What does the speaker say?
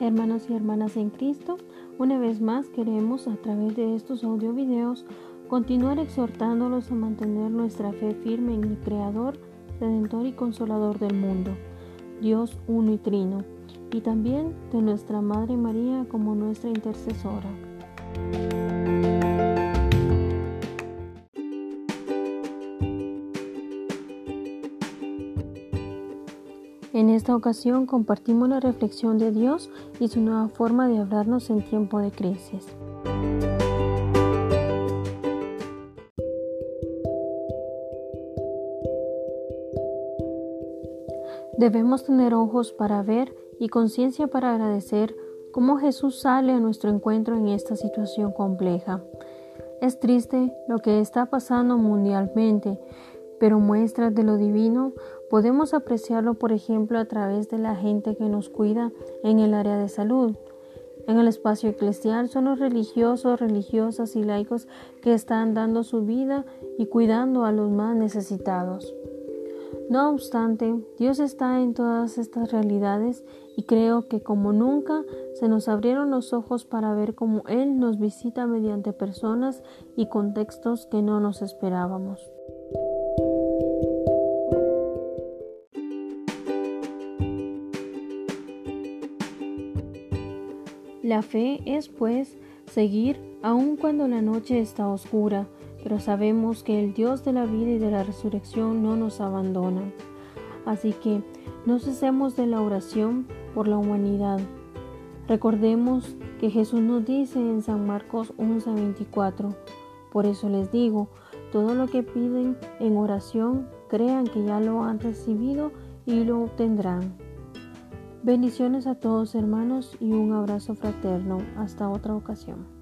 Hermanos y hermanas en Cristo, una vez más queremos a través de estos audio videos continuar exhortándolos a mantener nuestra fe firme en el Creador, Redentor y Consolador del mundo, Dios uno y trino, y también de nuestra Madre María como nuestra intercesora. En esta ocasión compartimos la reflexión de Dios y su nueva forma de hablarnos en tiempo de crisis. Debemos tener ojos para ver y conciencia para agradecer cómo Jesús sale a nuestro encuentro en esta situación compleja. Es triste lo que está pasando mundialmente, pero muestras de lo divino podemos apreciarlo, por ejemplo, a través de la gente que nos cuida en el área de salud. En el espacio eclesial son los religiosos, religiosas y laicos que están dando su vida y cuidando a los más necesitados. No obstante, Dios está en todas estas realidades y creo que como nunca se nos abrieron los ojos para ver cómo Él nos visita mediante personas y contextos que no nos esperábamos. La fe es, pues, seguir aun cuando la noche está oscura, pero sabemos que el Dios de la vida y de la resurrección no nos abandona. Así que no cesemos de la oración por la humanidad. Recordemos que Jesús nos dice en San Marcos 11:24, por eso les digo, todo lo que piden en oración, crean que ya lo han recibido y lo obtendrán. Bendiciones a todos hermanos y un abrazo fraterno. Hasta otra ocasión.